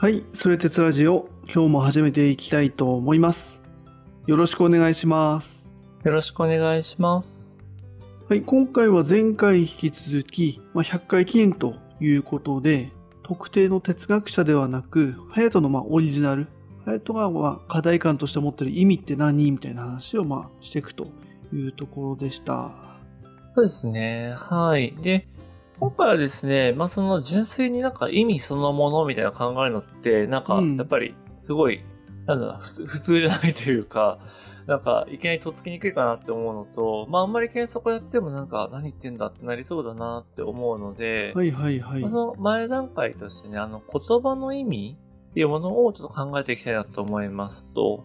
はい、それ鉄ラジオ、今日も始めていきたいと思います。よろしくお願いします。よろしくお願いします。はい、今回は前回引き続き、まあ、100回記念ということで、特定の哲学者ではなく、隼人のまあオリジナル、隼人がまあ課題感として持ってる意味って何みたいな話をまあしていくというところでした。そうですね。はい。で、今回はですね、まあその純粋になんか意味そのものみたいな考えるのって、なんかうんやっぱりすごい、なんだろう普通、普通じゃないというか、なんかいきなりとっつきにくいかなって思うのと、まああんまり検索やってもなんか何言ってんだってなりそうだなって思うので、はいはいはいまあ。その前段階としてね、あの言葉の意味っていうものをちょっと考えていきたいなと思いますと、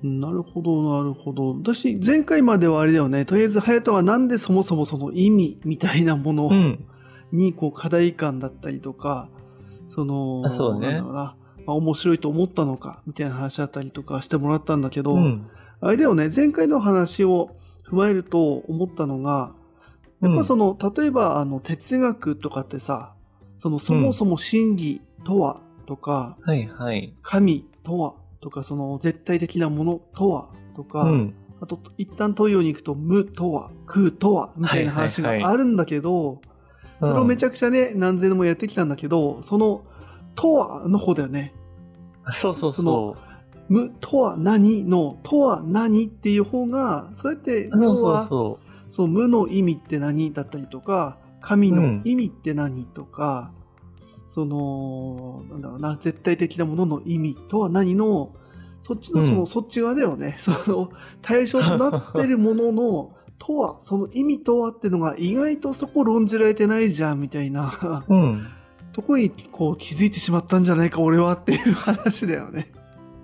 なるほど、なるほど。私、前回まではあれだよね。とりあえず、隼人はなんでそもそもその意味みたいなものうん。に、こう、課題感だったりとか、その、あそうねなんだろうな、まあ、面白いと思ったのか、みたいな話だったりとかしてもらったんだけど、うん。あれだよね、前回の話を踏まえると思ったのが、やっぱその、例えば、あの、哲学とかってさ、その、そもそも真理とは、とか、はいはい。神とはとか、その絶対的なものとはとか、うん。あと、一旦東洋に行くと、無とは、空とは、みたいな話はいはいはいがあるんだけど、それをめちゃ、ゃくちゃね、何千年もやってきたんだけど、その、とはの方だよね。そうそうそのそ無とは何の、とは何っていう方が、それって、う。そうそう要は、そ無の意味って何だったりとか、神のうん意味って何とか、その、なんだろうな、絶対的なものの意味とは何の、そっちのその、うんそっち側だよね。その、対象となってるものの、とは、その意味とはってのが意外とそこ論じられてないじゃん、みたいなう。うん。とこにこう気づいてしまったんじゃないか、俺はっていう話だよね。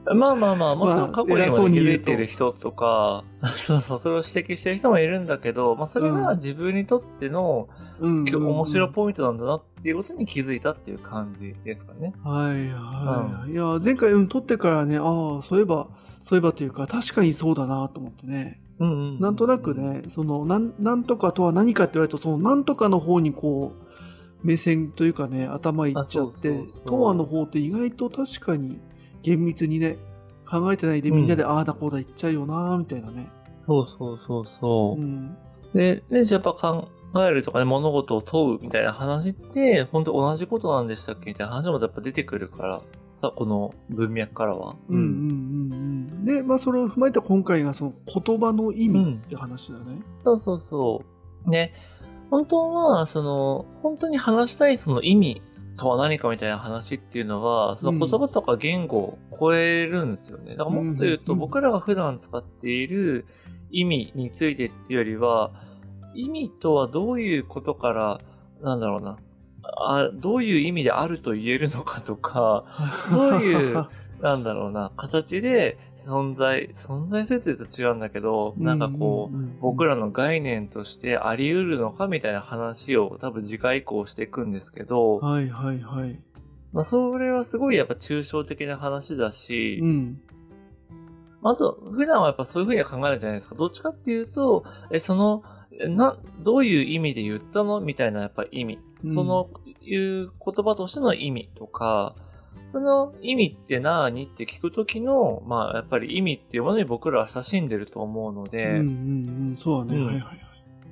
まあまあまあ、もちろん過去に偉そうも気づいてる人とか、そうそう、それを指摘してる人もいるんだけど、まあそれが自分にとっての、うん、面白。ポイントなんだなっていうことに気づいたっていう感じですかね。はいはい。いや、前回、うん、撮ってからね、ああ、そういえば、そういえばというか、確かにそうだなと思ってね。うんうん。なんとなく。ね、その、なん、なんとかとは何かって言われると、その、なんとかの方にこう、目線というかね、頭いっちゃってとはの方って意外と確かに厳密にね、考えてないでみんなで、ああだこうだ言っちゃうよなみたいなね。そうそうそうそうう。ん。で、ね、じゃあやっぱ考えるとかね、物事を問うみたいな話って、本当同じことなんでしたっけ？みたいな話もやっぱ出てくるから、さ、この文脈からは。うんうんうんうん。で、まあ、それを踏まえた今回が、その、言葉の意味って話だね。そうそうそう。ね、本当は、その、本当に話したいその意味とは何かみたいな話っていうのは、その言葉とか言語を超えるんですよね。だからもっと言うと、うん僕らが普段使っている意味についてっていうよりは、意味とはどういうことから、なんだろうな、あどういう意味であると言えるのかとか、どういう なんだろうな、形で存在、存在するって言うと違うんだけど、なんかこう、僕らの概念としてあり得るのかみたいな話を多分次回以降していくんですけど、はいはいはい。まあそれはすごいやっぱ抽象的な話だし、うん。あと普段はやっぱそういうふうには考えないじゃないですか。どっちかっていうと、え、その、えな、どういう意味で言ったの？みたいなやっぱ意味。うんそのいう言葉としての意味とか、その意味って何？って聞くときの、まあやっぱり意味っていうものに僕らは親しんでると思うので、うんうんうん、そうだね。うんはいはいはい。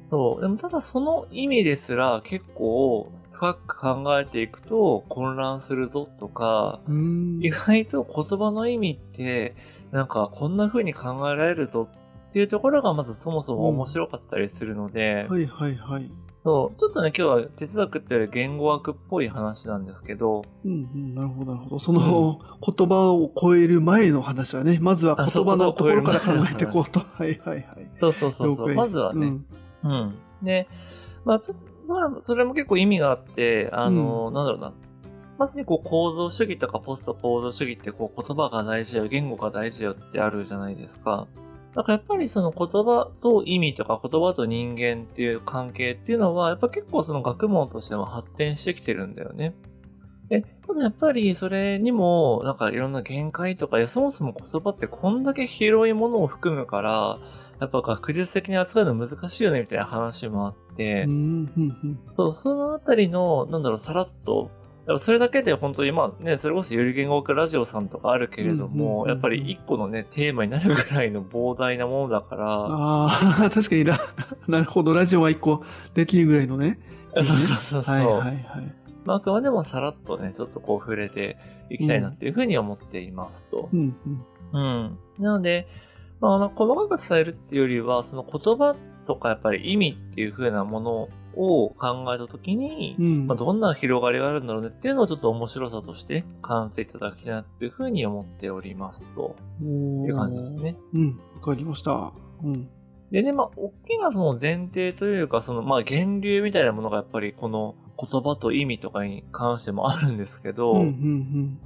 そう。でもただその意味ですら結構深く考えていくと混乱するぞとか、意外と言葉の意味ってなんかこんな風に考えられるぞっていうところがまずそもそも面白かったりするので、はいはいはい。そう。ちょっとね今日は哲学っていうより言語学っぽい話なんですけど、うんうん、なるほどなるほど。その、言葉を超える前の話はね、まずは言葉のところから考えていこうと。はいはいはい。そうそうそうそう。まずはね、うんうん。で、まあ、それもそれも結構意味があって、あの、なんだろうな。まさにこう構造主義とかポスト構造主義ってこう言葉が大事よ、言語が大事よってあるじゃないですか。だからやっぱりその言葉と意味とか言葉と人間っていう関係っていうのは、やっぱ結構その学問としても発展してきてるんだよね。え、ただやっぱりそれにも、なんかいろんな限界とか、そもそも言葉ってこんだけ広いものを含むから、やっぱ学術的に扱うの難しいよねみたいな話もあって、そう、そのあたりの、なんだろう、さらっとやっぱそれだけで本当にまあね、それこそゆり言語学ラジオさんとかあるけれども、うんやっぱり一個のね、テーマになるぐらいの膨大なものだから、ああ、確かにラ、なるほど、ラジオは一個できるぐらいのね。そうそうそうそう。はいはいはい。まあ、あくまでもさらっとね、ちょっとこう触れていきたいなっていうふうに思っていますと。うんうん。うん。なので、まあ、細かく伝えるっていうよりは、その言葉とかやっぱり意味っていうふうなものを考えたときに、うん。まあ、どんな広がりがあるんだろうねっていうのをちょっと面白さとして感じていただきたいなっていうふうに思っておりますとおいう感じですね。うん、わかりました。うん。でね、まあ、大きなその前提というか、その、まあ、源流みたいなものがやっぱりこの言葉と意味とかに関してもあるんですけど、うんうん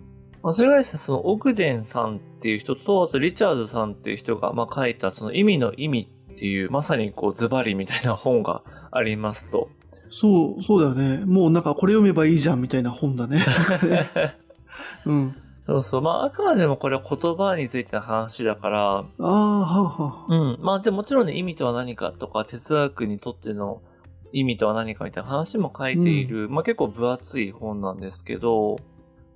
まあ、それがですね、その、オグデンさんっていう人と、あと、リチャードさんっていう人が、まあ、書いた、その、意味の意味っていう、まさにこう、ズバリみたいな本がありますと。そう、そうだよね。もうなんかこれ読めばいいじゃんみたいな本だね。うん。そうそう。まあ、あくまでもこれは言葉についての話だから、ああ、はあはあ。うん。まあ、でもちろんね、意味とは何かとか、哲学にとっての意味とは何かみたいな話も書いている、まあ結構分厚い本なんですけど、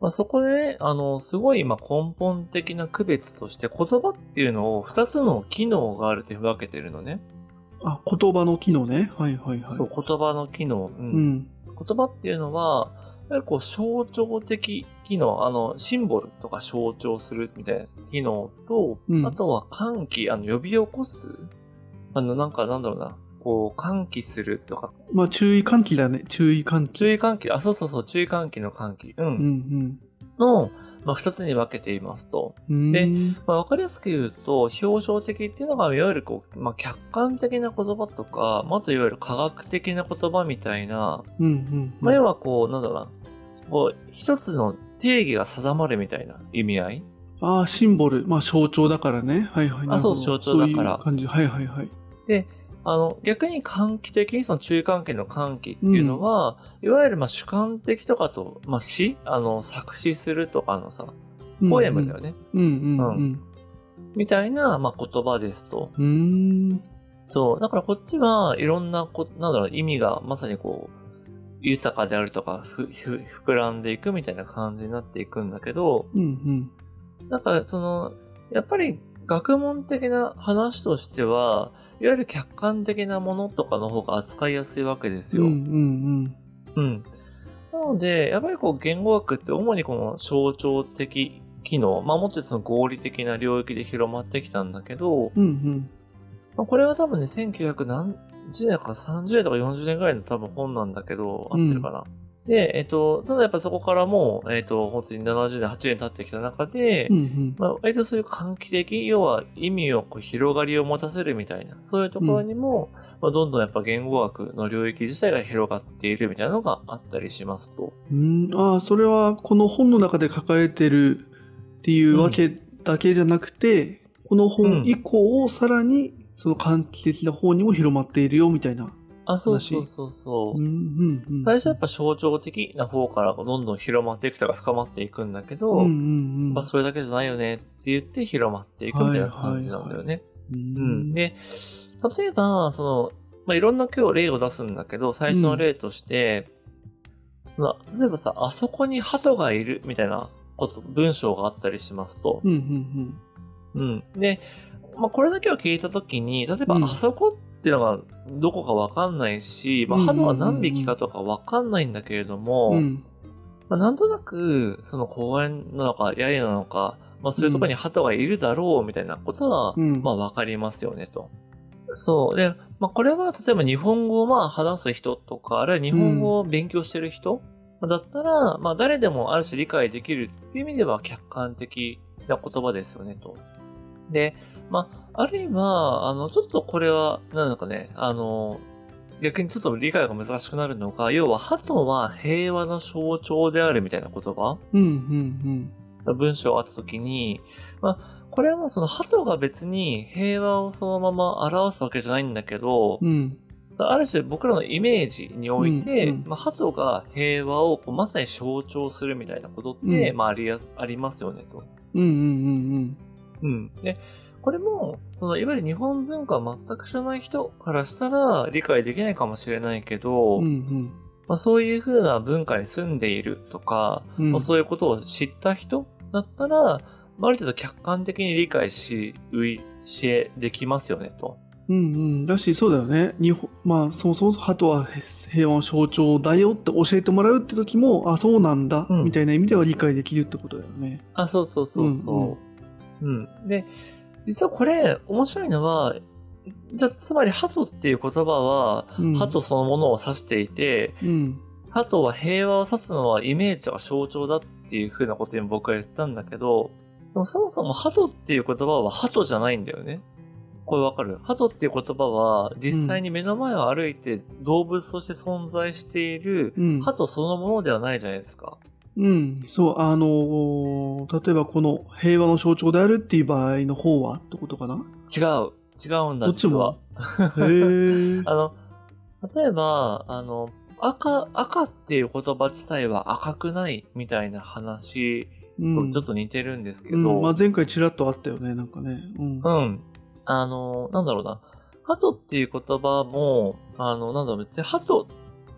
まあそこでね、あの、すごいまあ根本的な区別として言葉っていうのを2つの機能があるって分けてるのね。あ、言葉の機能ね。はいはいはい。そう、言葉の機能。うん。うん。言葉っていうのは、やはりこう象徴的機能、あの、シンボルとか象徴するみたいな機能と、うんあとは歓喜、あの、呼び起こすあの、なんかなんだろうな、こう、歓喜するとか、まあ注意喚起だね。注意喚起。注意喚起、あ、そうそうそう、注意喚起の喚起、う、うんんの、まあ、二つに分けていますと。うん。でうんまあ、わかりやすく言うと、表彰的っていうのが、いわゆるこう、まあ、客観的な言葉とか、まあ、あといわゆる科学的な言葉みたいな、うんうん。まあ、要はこう、なんだろうな、こう、一つの定義が定まるみたいな意味合いああ、シンボル。まあ象徴だからね。はいはい。なるほどそう象徴だからそういう感じ。はいはいはい。で、あの、逆に喚起的、その注意喚起の喚起っていうのは、いわゆるまあ主観的とかと、まあ詩あの、作詞するとかのさ、ポエムだよね。うんうんうん。みたいな、まあ、言葉ですと。うーん。そう。だからこっちはいろんなこ、なんだろう、意味がまさにこう、豊かであるとか、ふ、ふ、膨らんでいくみたいな感じになっていくんだけど、うんうん。だからその、やっぱり学問的な話としては、いわゆる客観的なものとかの方が扱いやすいわけですよ。うんうんうん。なので、やっぱりこう言語学って主にこの象徴的機能、まあもっとその合理的な領域で広まってきたんだけど、うん。うんうん。まあ、これは多分ね、1900何十年か30年とか40年ぐらいの多分本なんだけど、合ってるかな。で、えっ、と、ただやっぱそこからもう、えっ、と、本当に70年、8年経ってきた中で、うんうん。まあ、割とそういう喚起的、要は意味をこう広がりを持たせるみたいな、そういうところにも、まあ、どんどんやっぱ言語学の領域自体が広がっているみたいなのがあったりしますと。うん、ああ、それはこの本の中で書かれてるっていうわけだけじゃなくて、この本以降をさらにその喚起的な方にも広まっているよみたいな。あ、そうそうそうそう。うんうんうん。最初はやっぱ象徴的な方からどんどん広まっていくとか深まっていくんだけど、うんうんうん。まあ、それだけじゃないよねって言って広まっていくみたいな感じなんだよね。ううんん。で、例えば、その、まあ、いろんな今日例を出すんだけど、最初の例として、その、例えばさ、あそこに鳩がいるみたいなこと、文章があったりしますと。うんうんうん。で、まあ、これだけを聞いたときに、例えば、うんあそこっていうのがどこかわかんないし、まあ、うんうんうんうん鳩は何匹かとかわかんないんだけれども、うん。うん。まあ、なんとなく、その公園なのか、八重なのか、まあ、そういうところに鳩がいるだろう、みたいなことは、うんまあ、わかりますよね、と。そう。で、まあ、これは、例えば日本語をまあ、話す人とか、あるいは日本語を勉強してる人、だったら、まあ、誰でもある種理解できるっていう意味では客観的な言葉ですよね、と。で、まあ、あるいは、あの、ちょっとこれは、なんだかね、あの、逆にちょっと理解が難しくなるのが、要は、鳩は平和の象徴であるみたいな言葉うんうん文章があったときに、まあ、これはもうその鳩が別に平和をそのまま表すわけじゃないんだけど、うん。うん。ある種僕らのイメージにおいて、うんうんまあ、鳩が平和をこうまさに象徴するみたいなことって、うんまあ、ありありますよね、と。うんうんうんうん。で、これも、その、いわゆる日本文化を全く知らない人からしたら理解できないかもしれないけど、うん。うんまあ、そういう風な文化に住んでいるとか、うんまあ、そういうことを知った人だったら、まあ、ある程度客観的に理解し、うい、しえ、できますよね、と。うんうん。だし、そうだよね。日本、まあ、そもそも鳩は平和の象徴だよって教えてもらうって時も、あ、そうなんだ、うんみたいな意味では理解できるってことだよね。あ、そうそうそうそう。うん、で、実はこれ、面白いのは、じゃあ、つまり、鳩っていう言葉は、うん。鳩そのものを指していて、うん。鳩は平和を指すのはイメージが象徴だっていう風なことに僕は言ったんだけど、でもそもそも鳩っていう言葉は鳩じゃないんだよね。これわかる？鳩っていう言葉は実際に目の前を歩いて動物として存在しているうん。鳩そのものではないじゃないですか。うん。そう、あのー例えばこの平和の象徴であるっていう場合の方はってことかな？違う。違うんだ、どっち実はも。へえ。あの、例えば、あの、赤、赤っていう言葉自体は赤くないみたいな話うんとちょっと似てるんですけど、うん、まあ前回ちらっとあったよね、なんかね。うん。うん。あの、なんだろうな。鳩っていう言葉も、あの、なんだろう、別に鳩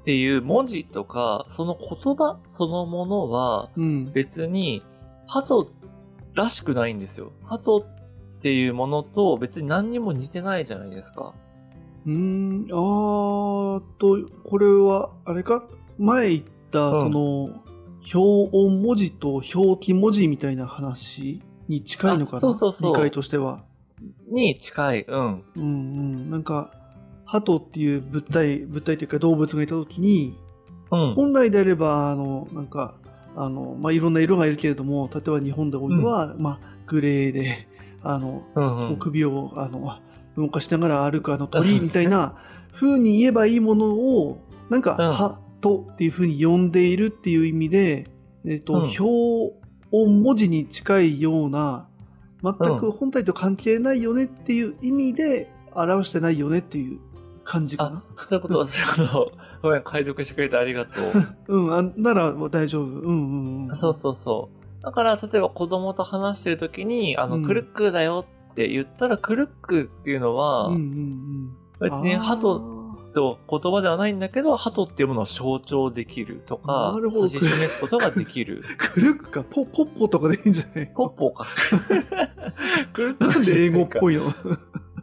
っていう文字とか、その言葉そのものは、うん。別に、鳩らしくないんですよ。鳩っていうものと別に何にも似てないじゃないですか。うーん、あーと、これは、あれか？前言った、うんその、表音文字と表記文字みたいな話に近いのかな？あそうそうそう理解としては。に近い。うん。うんうん。なんか、鳩っていう物体、物体というか動物がいたときに、うん。本来であれば、あの、なんか、あの、まあ、いろんな色がいるけれども、例えば日本で多いのは、まあ、グレーで、あの、うんうん。首をあの動かしながら歩くあの鳥みたいな風に言えばいいものをなんかうん「は」とっていう風に呼んでいるっていう意味で、えっとうん。表音文字に近いような全く本体と関係ないよねっていう意味で表してないよねっていう感じかな？そういうこと、そういうこと。ごめん、解読してくれてありがとう。うん、あなら大丈夫。うんうんうん。そうそうそう。だから、例えば子供と話してるときに、あの、うんクルックだよって言ったら、クルックっていうのは、うんうんうん。別に鳩と言葉ではないんだけど、鳩っていうものを象徴できるとか指し示すことができる。クルックか？ポポッポとかでいいんじゃないポッポーか。クルックなんで英語っぽいいの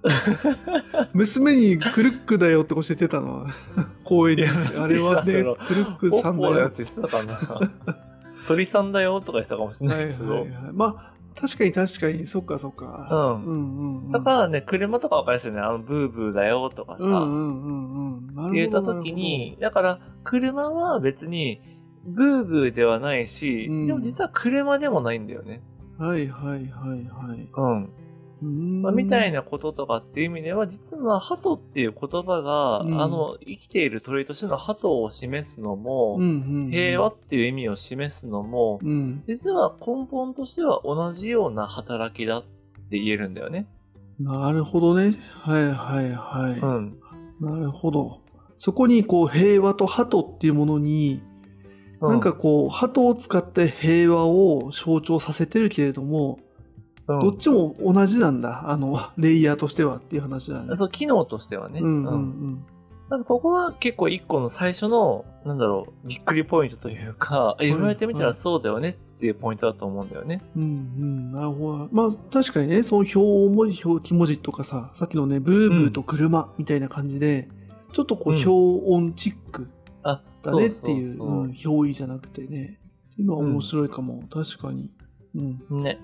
娘にクルックだよって教えてたのは 公園にあれはねクルックさんだよポーのやつ言ってたかな。鳥さんだよとか言ってたかもしれなはいいけど。はいはいまあ確かに確かにそっかそっかうんうんうんうんだからね、車とかわかりやすいよね。あの、ブーブーだよとかさ。うんうんうんうん言ったときに、だから、車は別に、ブーブーではないし、うんでも実は車でもないんだよね。はいはいはいはいうん。まあ、みたいなこととかっていう意味では、実は鳩っていう言葉が、うん。あの、生きている鳥としての鳩を示すのも、うんうんうん。平和っていう意味を示すのも、うん。実は根本としては同じような働きだって言えるんだよね。なるほどね。はいはいはい、うん。なるほど。そこにこう平和と鳩っていうものにうなんか、こう、鳩を使って平和を象徴させてるけれども、うんどっちも同じなんだ。あの、レイヤーとしてはっていう話だね。そう、機能としてはね。うんうんううんん。なんかここは結構一個の最初の、なんだろう、びっくりポイントというか、え言われてみたらそうだよねっていうポイントだと思うんだよね。うんうん。なるほど。まあ、確かにね、その表文字、表記文字とかさ、さっきのね、ブーブーと車みたいな感じで、ちょっとこう、うん表音チックあ、だねっていう、表意じゃなくてね。っていうのは面白いかも。確かに。うん。ね。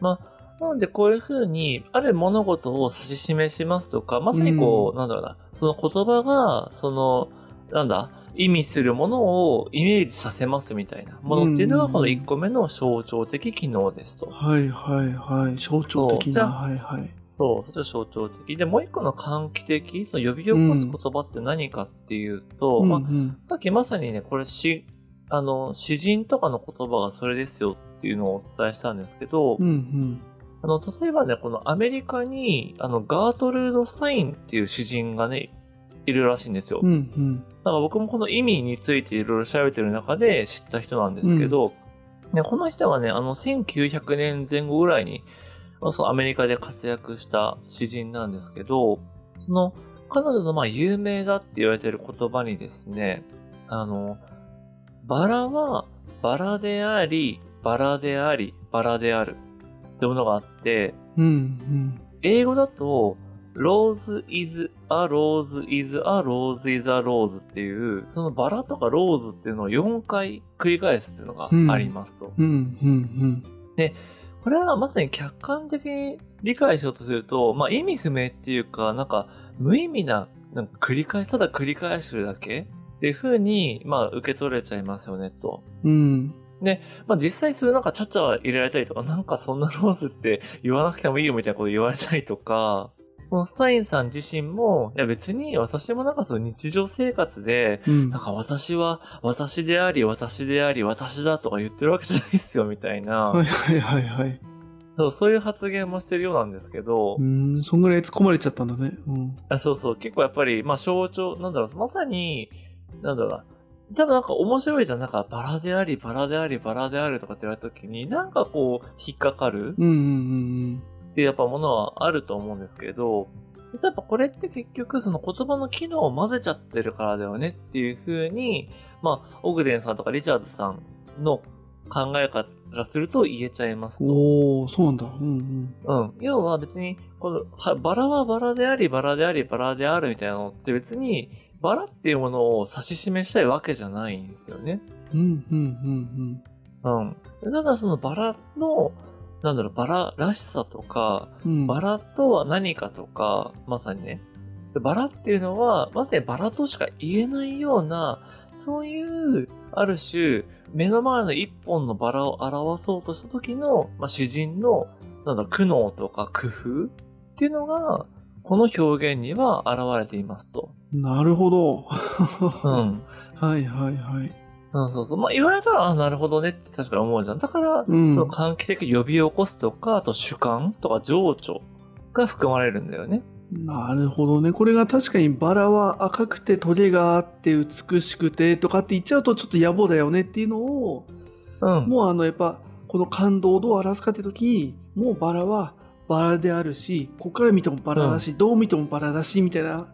まあ、なのでこういうふうに、ある物事を指し示しますとか、まさにこう、うんなんだろうな、その言葉が、その、なんだ、意味するものをイメージさせますみたいなものっていうのが、うんこの1個目の象徴的機能ですと。はいはいはい。象徴的な。はいはい。そう、そっちは象徴的。で、もう一個の喚起的、その呼び起こす言葉って何かっていうと、まあ、うんうん。さっきまさにね、これし、あの、詩人とかの言葉がそれですよっていうのをお伝えしたんですけど、うんうん。あの、例えばね、このアメリカに、あの、ガートルード・スタインっていう詩人がね、いるらしいんですよ。うんうん。だから僕もこの意味についていろいろ調べてる中で知った人なんですけど、ね、この人はね、あの、1900年前後ぐらいに、まあそのアメリカで活躍した詩人なんですけど、その、彼女のまあ有名だって言われてる言葉にですね、あの、バラはバラであり、バラであり、バラであるってものがあって、うんうん。英語だと、rose is a rose is a rose is a rose っていう、そのバラとかローズっていうのを4回繰り返すっていうのがありますと。うんうんこれはまさに客観的に理解しようとすると、まあ意味不明っていうか、なんか無意味な、なんか繰り返し、ただ繰り返してるだけっていう風に、まあ受け取れちゃいますよね、と。うん。うん。まあ実際そういうなんかちゃちゃ入れられたりとか、なんかそんなローズって言わなくてもいいよみたいなこと言われたりとか、このスタインさん自身も、いや別に私もなんかその日常生活で、うんなんか私は私であり、私であり、私だとか言ってるわけじゃないっすよみたいな、はいはいはいはい。そうそういう発言もしてるようなんですけど、うん、そんぐらい突っ込まれちゃったんだね。うん。あそうそう、結構やっぱり、まあ象徴、なんだろう、まさに、なんだろうな、多分なんか面白いじゃん。なんかバラであり、バラであり、バラであるとかって言われた時に、なんかこう、引っかかるうんうんうんっていうやっぱものはあると思うんですけど、やっぱこれって結局その言葉の機能を混ぜちゃってるからだよねっていう風に、まあ、オグデンさんとかリチャードさんの考えからすると言えちゃいますうん。と。おー、そうなんだ。うんうん。要は別に、この、はバラはバラであり、バラであり、バラであるみたいなのって別に、バラっていうものを指し示したいわけじゃないんですよね。うん。うんうんうんうん。ただそのバラの、なんだろう、バラらしさとか、うん。うん。バラとは何かとか、まさにね。バラっていうのは、まさにバラとしか言えないような、そういう、ある種、目の前の一本のバラを表そうとした時の、まあ、詩人の、なんだ苦悩とか工夫っていうのが、この表現には現れていますと。なるほど。うん。はいはいはい。うん、そうそう。まあ、言われたら、あ、なるほどねって確かに思うじゃん。だから、うんその喚起的に呼び起こすとか、あと主観とか情緒が含まれるんだよね。なるほどね。これが確かにバラは赤くてトゲがあって美しくてとかって言っちゃうとちょっと野暮だよねっていうのを、うん。もうあのやっぱこの感動をどう表すかって時に、もうバラはバラであるし、ここから見てもバラだし、どう見てもバラだしみたいな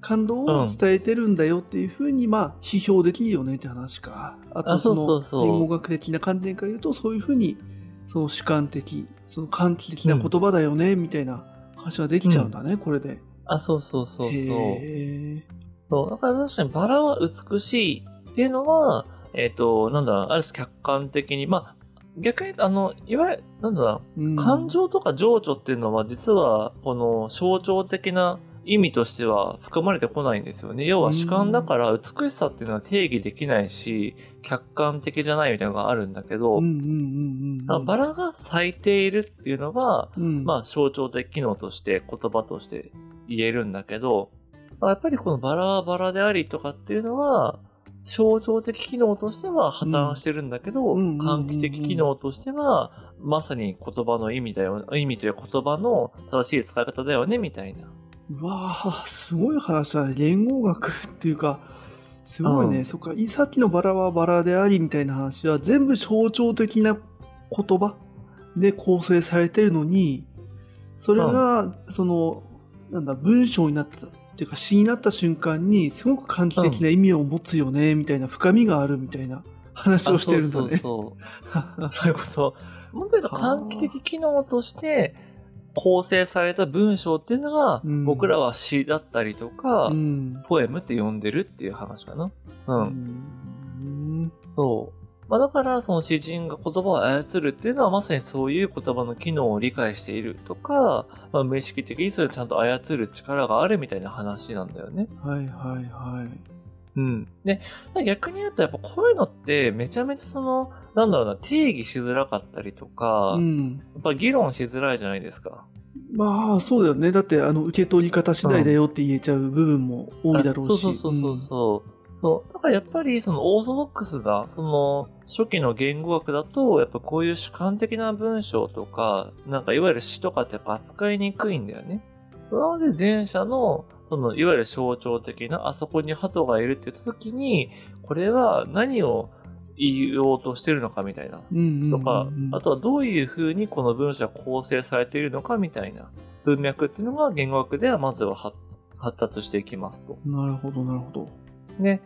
感動を伝えてるんだよっていうふうに、まあ批評できるよねって話か。あとあその言語学的な観点から言うと、そういうふうにその主観的、その喚起的な言葉だよねみたいな話ができちゃうんだね、これで。あ、そうそうそうそう。へそう。だから確かにバラは美しいっていうのは、えっ、と、なんだある種客観的に、まあ、逆に、あの、いわゆる、なんだうんう、感情とか情緒っていうのは、実は、この象徴的な意味としては含まれてこないんですよね。要は主観だから美しさっていうのは定義できないし、客観的じゃないみたいなのがあるんだけど、バラが咲いているっていうのは、うん、まあ象徴的機能として言葉として言えるんだけど、まあやっぱりこのバラはバラでありとかっていうのは、象徴的機能としては破綻してるんだけど、うんうんうんうんうん喚起的機能としては、まさに言葉の意味だよ、意味という言葉の正しい使い方だよね、みたいな。うわあすごい話だね。連合学っていうか、すごいね。うんそっか、いさっきのバラはバラでありみたいな話は全部象徴的な言葉で構成されてるのに、それが、その、なんだ、文章になったっていうか詩になった瞬間に、すごく喚起的な意味を持つよね、みたいな深みがあるみたいな話をしてるんだね。あそうそう そう。そういうこと。もっと言うと喚起的機能として構成された文章っていうのが、うん僕らは詩だったりとか、うん。ポエムって呼んでるっていう話かな。うん。うんそう。まあだから、その詩人が言葉を操るっていうのはまさにそういう言葉の機能を理解しているとか、まあ無意識的にそれをちゃんと操る力があるみたいな話なんだよね。はいはいはい。うん。で、逆に言うとやっぱこういうのってめちゃめちゃその、なんだろうな、定義しづらかったりとか、やうん。っぱ議論しづらいじゃないですか。まあそうだよね。だってあの受け取り方次第だよって言えちゃう部分も多いだろうし。そうそうそうそうそう。そう。だからやっぱりそのオーソドックスな、その初期の言語学だと、やっぱこういう主観的な文章とか、なんかいわゆる詩とかってやっぱ扱いにくいんだよね。そので前者の、そのいわゆる象徴的な、あそこに鳩がいるって言った時に、これは何を言おうとしてるのかみたいな。とか、あとはどういう風にこの文章が構成されているのかみたいな文脈っていうのが言語学ではまずは発発達していきますと。なるほどなるほど。で、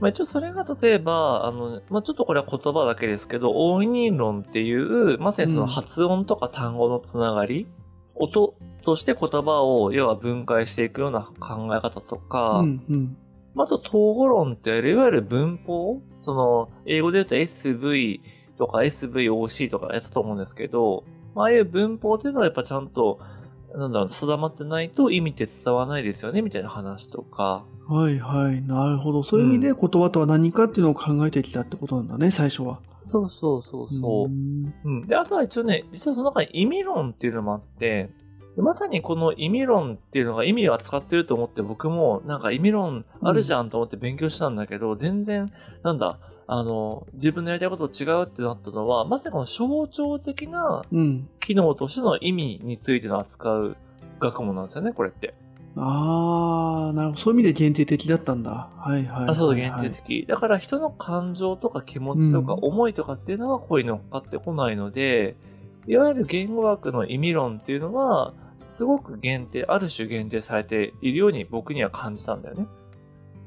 まあ、一応それが例えば、あの、まあ、ちょっとこれは言葉だけですけど、応仁論っていう、まさにその発音とか単語のつながり、音として言葉を要は分解していくような考え方とか、うんうん。あと、統合論っていわゆる文法その、英語で言うと SV とか SVOC とかやったと思うんですけど、まあああいう文法っていうのはやっぱちゃんと、なんだろう、定まってないと意味って伝わらないですよね、みたいな話とか。はいはい。なるほど。そういう意味で言葉とは何かっていうのを考えてきたってことなんだね、最初は。そうそうそうそう。んうん。で、あとは一応ね、実はその中に意味論っていうのもあって、でまさにこの意味論っていうのが意味を扱ってると思って僕もなんか意味論あるじゃんと思って勉強したんだけど、全然、なんだ、あの、自分のやりたいことと違うってなったのは、まさにこの象徴的なうん。機能としての意味についての扱う学問なんですよね、これって。ああ、なるほど。そういう意味で限定的だったんだ。はいはいはい、はい。あそう、限定的。だから人の感情とか気持ちとかうん思いとかっていうのはここに乗っかってこないので、いわゆる言語学の意味論っていうのは、すごく限定、ある種限定されているように僕には感じたんだよね。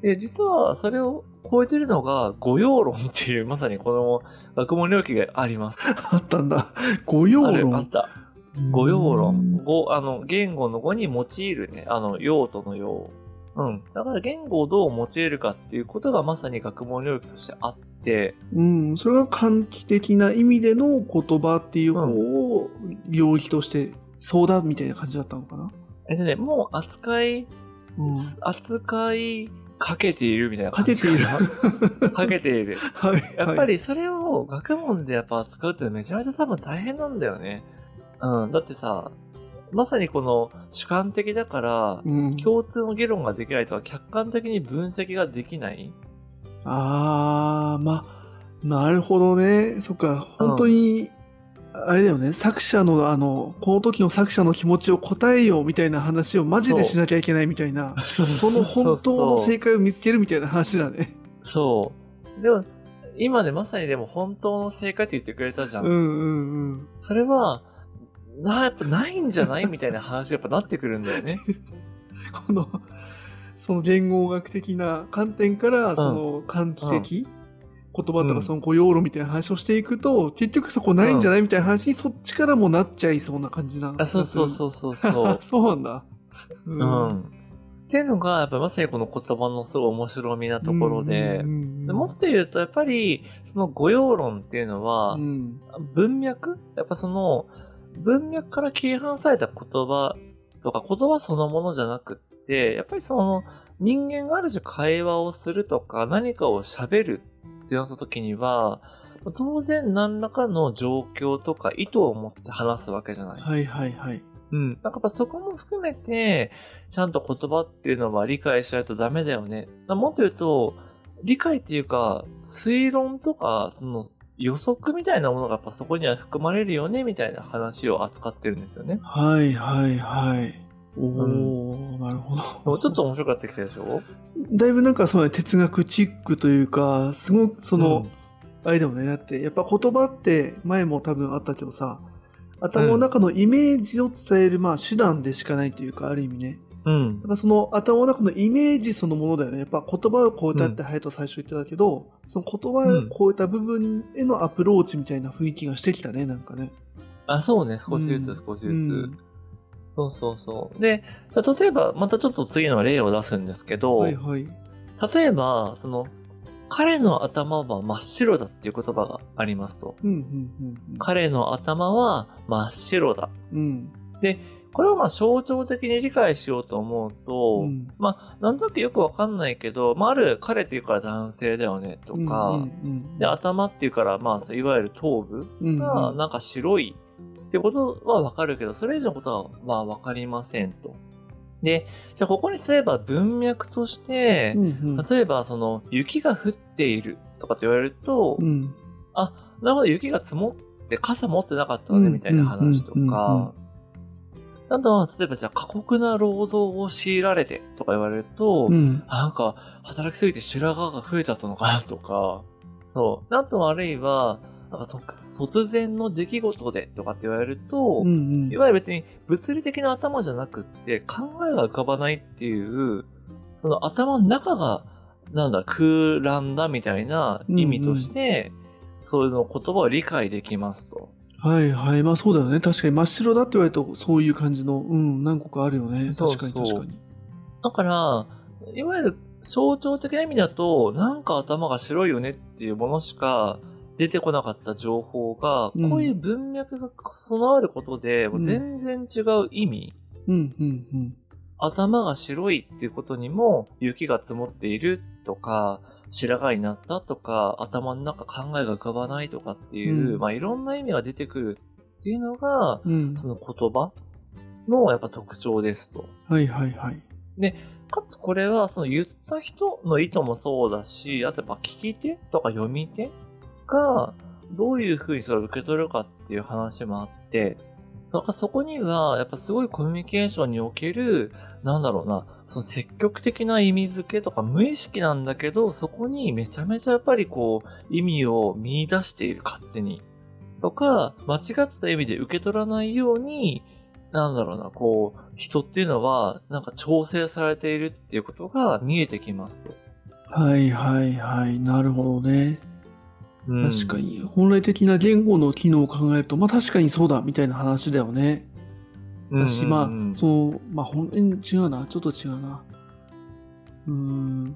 で、実はそれを超えてるのが、語用論っていう、まさにこの学問領域があります。あったんだ。御用ある、あ論っ。た。語用論。語、あの、言語の語に用いるね、あの、用途の用。うん。だから言語をどう用いるかっていうことがまさに学問領域としてあって、うん。それが喚起的な意味での言葉っていう方を領域として、そうだみたいな感じだったのかな？えっとね、もう扱い、うん。扱いかけているみたいな感じかけている。かけている。はい。やっぱりそれを学問でやっぱ扱うってめちゃめちゃ多分大変なんだよね。うん。だってさ、まさにこの主観的だから、うん、共通の議論ができないとか、客観的に分析ができない。ああ、まあ、なるほどね。そっか、本当に、あれだよね、作者の、あの、この時の作者の気持ちを答えようみたいな話をマジでしなきゃいけないみたいな、そその本当の正解を見つけるみたいな話だね。そう。でも、今でまさにでも本当の正解って言ってくれたじゃん。うんうんうん。それは、な、やっぱないんじゃないみたいな話がやっぱなってくるんだよね。この、その言語学的な観点から、その喚起的、言葉とかその御用論みたいな話をしていくと、結局そこないんじゃないみたいな話にそっちからもなっちゃいそうな感じなあそうそうそうそうそう。そうなんだ。ううん。っていうのが、やっぱまさにこの言葉のすごい面白みなところでうん、うんでもっと言うと、やっぱり、その御用論っていうのはう、ん文脈？やっぱその、文脈から切り離された言葉とか、言葉そのものじゃなくって、やっぱりその、人間がある種会話をするとか、何かを喋るってなった時には、当然何らかの状況とか意図を持って話すわけじゃない。はいはいはい。うん。なんかやっぱそこも含めて、ちゃんと言葉っていうのは理解しないとダメだよね。もっと言うと、理解っていうか、推論とか、その予測みたいなものがやっぱそこには含まれるよね、みたいな話を扱ってるんですよね。はいはいはい。おお、なるほど。ちょっと面白かったきたでしょ？だいぶなんかそうね、哲学チックというか、すごくその、あれだよね。だって、やっぱ言葉って前も多分あったけどさ、頭の中のイメージを伝える、まあ手段でしかないというか、ある意味ね。うん。だからその頭の中のイメージそのものだよね。やっぱ言葉を超えたって隼人最初言ってたけど、その言葉を超えた部分へのアプローチみたいな雰囲気がしてきたね、なんかね。あ、そうね。少しずうんつ少しずつ。うんそうそうそう。で、例えば、またちょっと次の例を出すんですけど、はいはい。例えば、その、彼の頭は真っ白だっていう言葉がありますと。うん、うん、うん彼の頭は真っ白だ。うん。これをまあ象徴的に理解しようと思うと、うん。まあ、なんとなくよくわかんないけど、まあ、ある彼っていうから男性だよねとか、うんうんで、頭っていうから、まあ、いわゆる頭部うんがうんなんか白いってことはわかるけど、それ以上のことはまあわかりませんと。で、じゃあここに例えば文脈として、うんうん。例えばその雪が降っているとかって言われると、うん。あ、なるほど、雪が積もって傘持ってなかったのね、みたいな話とか、あとは、例えばじゃあ過酷な労働を強いられてとか言われると、うん。あなんか働きすぎて白髪が増えちゃったのかなとか、そう。あとはあるいは、なんか突突然の出来事でとかって言われると、うんうんいわゆる別に物理的な頭じゃなくって考えが浮かばないっていう、その頭の中がなんだ、空欄だみたいな意味として、そういうの言葉を理解できますと。はいはい。まあそうだよね。確かに真っ白だって言われるとそういう感じの、うん、何個かあるよね。確かに確かに。だから、いわゆる象徴的な意味だと、なんか頭が白いよねっていうものしか出てこなかった情報が、うんこういう文脈が備わることで、もう全然違う意味、うんうんうん。頭が白いっていうことにも雪が積もっているとか、白髪になったとか、頭の中考えが浮かばないとかっていう、うんまあいろんな意味が出てくるっていうのが、うん。その言葉のやっぱ特徴ですと。はいはいはい。かつこれはその言った人の意図もそうだし、あとやっぱ聞き手とか読み手がどういう風にそれを受け取るかっていう話もあって、だかそこにはやっぱすごいコミュニケーションにおける、なんだろうな、その積極的な意味付けとか無意識なんだけど、そこにめちゃめちゃやっぱりこう意味を見出している勝手に。とか、間違った意味で受け取らないように、なんだろうな、こう、人っていうのは、なんか調整されているっていうことが見えてきますと。はいはいはい。なるほどね。うん確か。に。本来的な言語の機能を考えると、まあ確かにそうだみたいな話だよね。だし、まあ、その、まあ本当に違うな。ちょっと違うな。うーん。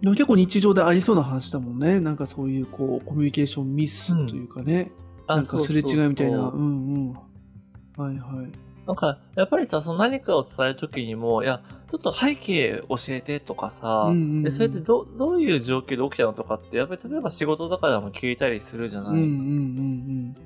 でも結構日常でありそうな話だもんね。なんかそういうこう、コミュニケーションミスというかね。あなんかすれ違いみたいな。そうそうそううんうん。はいはい。なんか、やっぱりさ、その何かを伝えるときにも、いや、ちょっと背景教えてとかさ、うんうんうんでそれってど、どういう状況で起きたのとかって、やっぱり例えば仕事とかでも聞いたりするじゃない、うんうんうん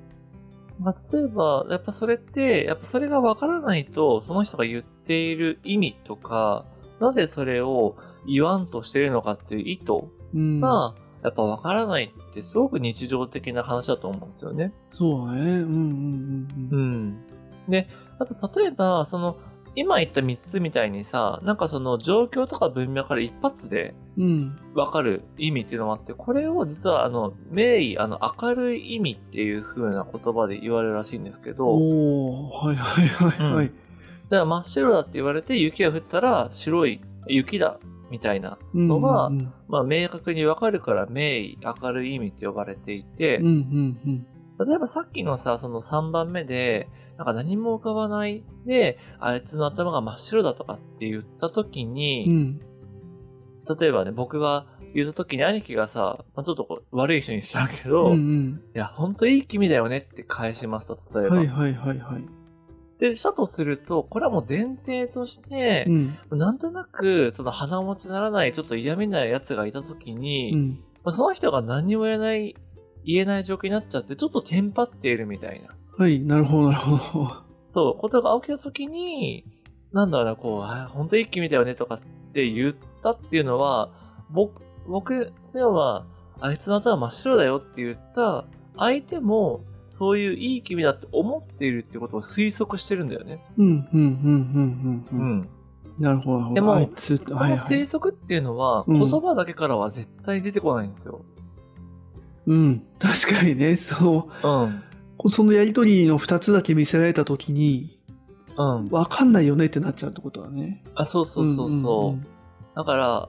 まあ、例えば、やっぱそれって、やっぱそれがわからないと、その人が言っている意味とか、なぜそれを言わんとしているのかっていう意図うん。うん。が、やっぱわからないってすごく日常的な話だと思うんですよね。そうだね。うんうんうんうん。ん。で、あと例えば、その、今言った3つみたいにさ、なんかその状況とか文脈から一発でうん。わかる意味っていうのもあって、これを実はあの、名意、あの、明るい意味っていう風な言葉で言われるらしいんですけど、おー、はいはいはいはい。じゃあ真っ白だって言われて雪が降ったら白い雪だみたいなうんのが、うんまあ明確にわかるから名意、明るい意味って呼ばれていて、うんうんうん例えばさっきのさ、その3番目で、なんか何も浮かばないで、あいつの頭が真っ白だとかって言った時うん。うに、ん。例えばね、僕が言った時に兄貴がさ、まあ、ちょっとこう悪い人にしちゃうけど、うんういん。や、ほんといい君だよねって返しますと、例えば。はいはいはいはい。で、したとすると、これはもう前提としてう、ん。なんとなく、その鼻持ちならない、ちょっと嫌味な奴がいた時に、うん。まあその人が何にも言えない、言えない状況になっちゃって、ちょっとテンパっているみたいな。はい、なるほどなるほど。そう、ことが起きた時に、なんだろうな、こう、あ本当いい君だよねとかって言ったっていうのは、僕、僕、そういうのは、あいつの頭真っ白だよって言った、相手も、そういういい君だって思っているってことを推測してるんだよね。うん、うん、うん、うん、うん。うんん。なるほど。でもあいつ、この。推測っていうのは、うん言葉だけからは絶対出てこないんですよ。うん。確かにね、その、うん。そのやりとりの二つだけ見せられたときに、うん。わかんないよねってなっちゃうってことだね。あ、そうそうそうそう。んんだから、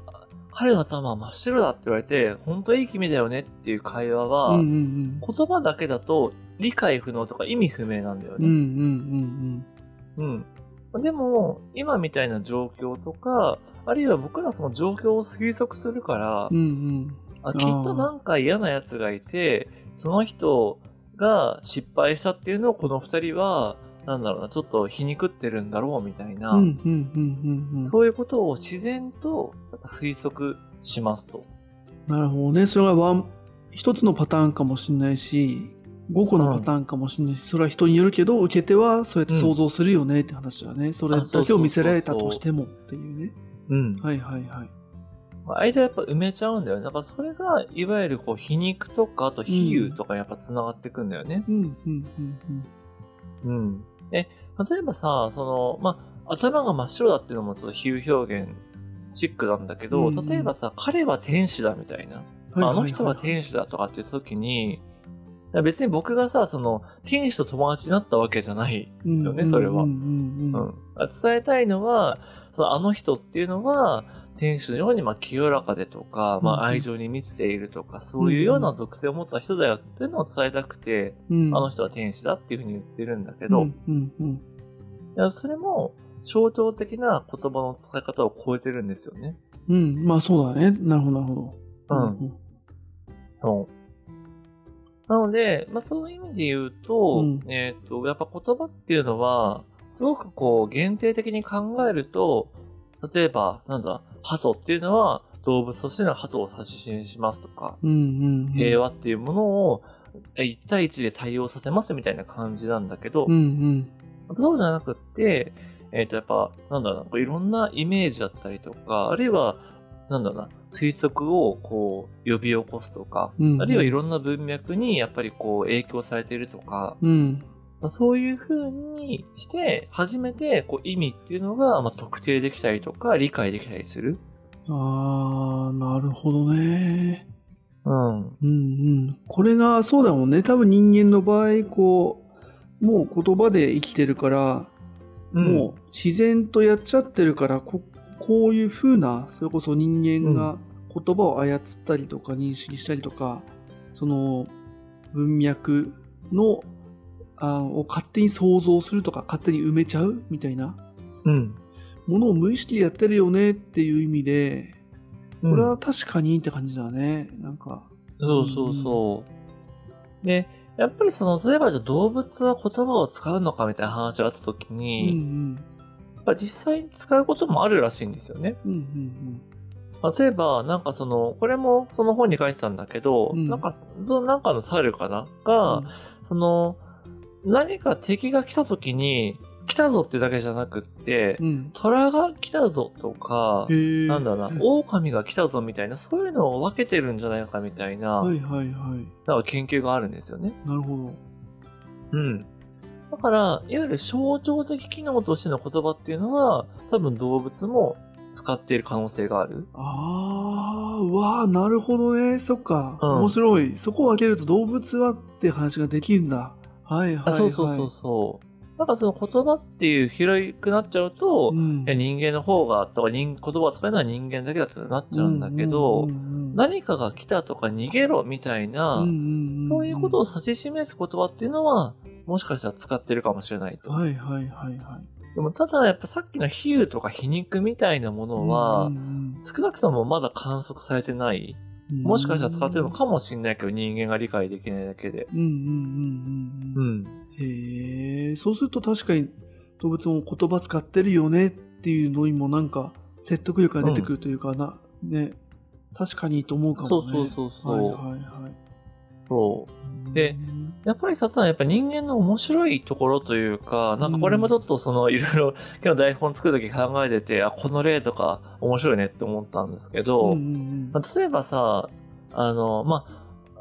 彼の頭は真っ白だって言われて、本当いい君だよねっていう会話は、うん。うんうん言葉だけだと理解不能とか意味不明なんだようん。うんね。うんうん。でも、今みたいな状況とか、あるいは僕らその状況を推測するから、うん。うんうん。あきっとなんか嫌な奴がいて、その人が失敗したっていうのをこの二人は、なんだろうな、ちょっと皮肉ってるんだろうみたいな、うんうんうんうんうん。そういうことを自然と推測しますと。なるほどね。それがワン、一つのパターンかもしれないし、5個のパターンかもしれないし、それは人によるけど、受け手はそうやって想像するよねって話だね。それだけを見せられたとしてもっていうね。うん。はいはいはい。間やっぱ埋めちゃうんだよね。だからそれが、いわゆるこう皮肉とか、あと比喩とかやっぱ繋がってくんだよね。うんうんうんうん。うん。で、例えばさ、その、まあ、頭が真っ白だっていうのもちょっと比喩表現チックなんだけど、うん例えばさ、彼は天使だみたいな。あの人は天使だとかって言った時に、別に僕がさ、その、天使と友達になったわけじゃないんですよね、それは。うんうんうんうん。うん伝えたいのは、そのあの人っていうのは、天使のようにまあ清らかでとか、まあ愛情に満ちているとか、そういうような属性を持った人だよっていうのを伝えたくて、うん。あの人は天使だっていうふうに言ってるんだけど、うん、うん、うん。いやそれも象徴的な言葉の使い方を超えてるんですよね。うん、まあそうだね。なるほど、なるほど。うんそう。なので、まあそういう意味で言うと、うんえっ、と、やっぱ言葉っていうのは、すごくこう、限定的に考えると、例えば、なんだ、鳩っていうのは動物としての鳩を指し示しますとか、うん、うん。平和っていうものを1対1で対応させますみたいな感じなんだけど、うん、うん。そうじゃなくって、えっ、と、やっぱ、なんだろういろんなイメージだったりとか、あるいは、なんだろうな、推測をこう、呼び起こすとか、うんあるいはいろんな文脈にやっぱりこう、影響されているとか、うん。まあそういう風にして、初めてこう意味っていうのが、まあ、特定できたりとか、理解できたりする。あー、なるほどね。うん。うんうん、これがそうだもんね多分人間の場合こうもう言葉で生きてるから、もう自然とやっちゃってるからここういう風なそれこそ人間が言葉を操ったりとか認識したりとか、その文脈のあを勝手に想像するとか勝手に埋めちゃうみたいな。うん。ものを無意識でやってるよねっていう意味でうん。これは確かにって感じだね。なんか。そうそうそう。で、やっぱりその、例えばじゃあ動物は言葉を使うのかみたいな話があった時うんうに、ん。やっぱ実際に使うこともあるらしいんですよね。うんうん例えば、なんかその、これもその本に書いてたんだけど、うん。なんか、どなんかの猿かな？うが、ん。その、何か敵が来た時に、来たぞってだけじゃなくって、うん虎が来たぞとかなんだろうな、狼が来たぞみたいな、そういうのを分けてるんじゃないかみたいな、はいはいはい。なんか研究があるんですよね。なるほど。うん。だから、いわゆる象徴的機能としての言葉っていうのは、多分動物も使っている可能性がある。ああ、うわあ、なるほどね。そっか。うん面白い。そこを分けると動物はって話ができるんだ。はいはい、はあい。そうそうそうそう。なんかその言葉っていう広くなっちゃうと、うん。人間の方が、とか人言葉を使えるのは人間だけだってなっちゃうんだけど、うんうんうん何かが来たとか逃げろみたいな、うんうんんそういうことを指し示す言葉っていうのは、もしかしたら使ってるかもしれないと。はいはいはいはい。でもただやっぱさっきの比喩とか皮肉みたいなものは、うん少なくともまだ観測されてない。うんもしかしたら使ってるのかもしれないけど、人間が理解できないだけで。うんうんうんううん。ん。へえ、そうすると確かに動物も言葉使ってるよねっていうのにもなんか説得力が出てくるというかな、ね。確かにと思うかもね。そうそうそうそうはいはいはい。そう。でやっぱりさ、ただやっぱ人間の面白いところというか、なんかこれもちょっとそのいろいろ今日台本作るとき考えてて、あ、この例とか面白いねって思ったんですけど、うんうんまあ例えばさ、あの、ま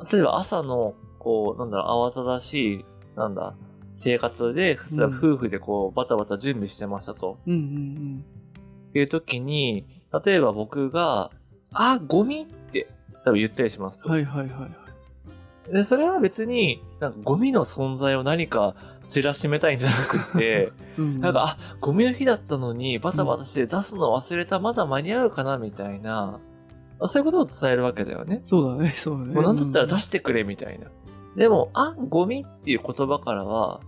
あ、例えば朝の、こう、なんだろう、慌ただしい、なんだ、生活で、うん夫婦でこう、バタバタ準備してましたと。うんうんっていう時に、例えば僕が、あ、ゴミって、多分言ったりしますと。うん。はいはいはいはい。で、それは別に、なんかゴミの存在を何か知らしめたいんじゃなくて、うんなんか、あ、ゴミの日だったのにバタバタして出すの忘れた、まだ間に合うかなみたいな、そういうことを伝えるわけだよね。そうだね、そうだね。もうなんだったら出してくれみたいな。でも、あ、ゴミっていう言葉からは、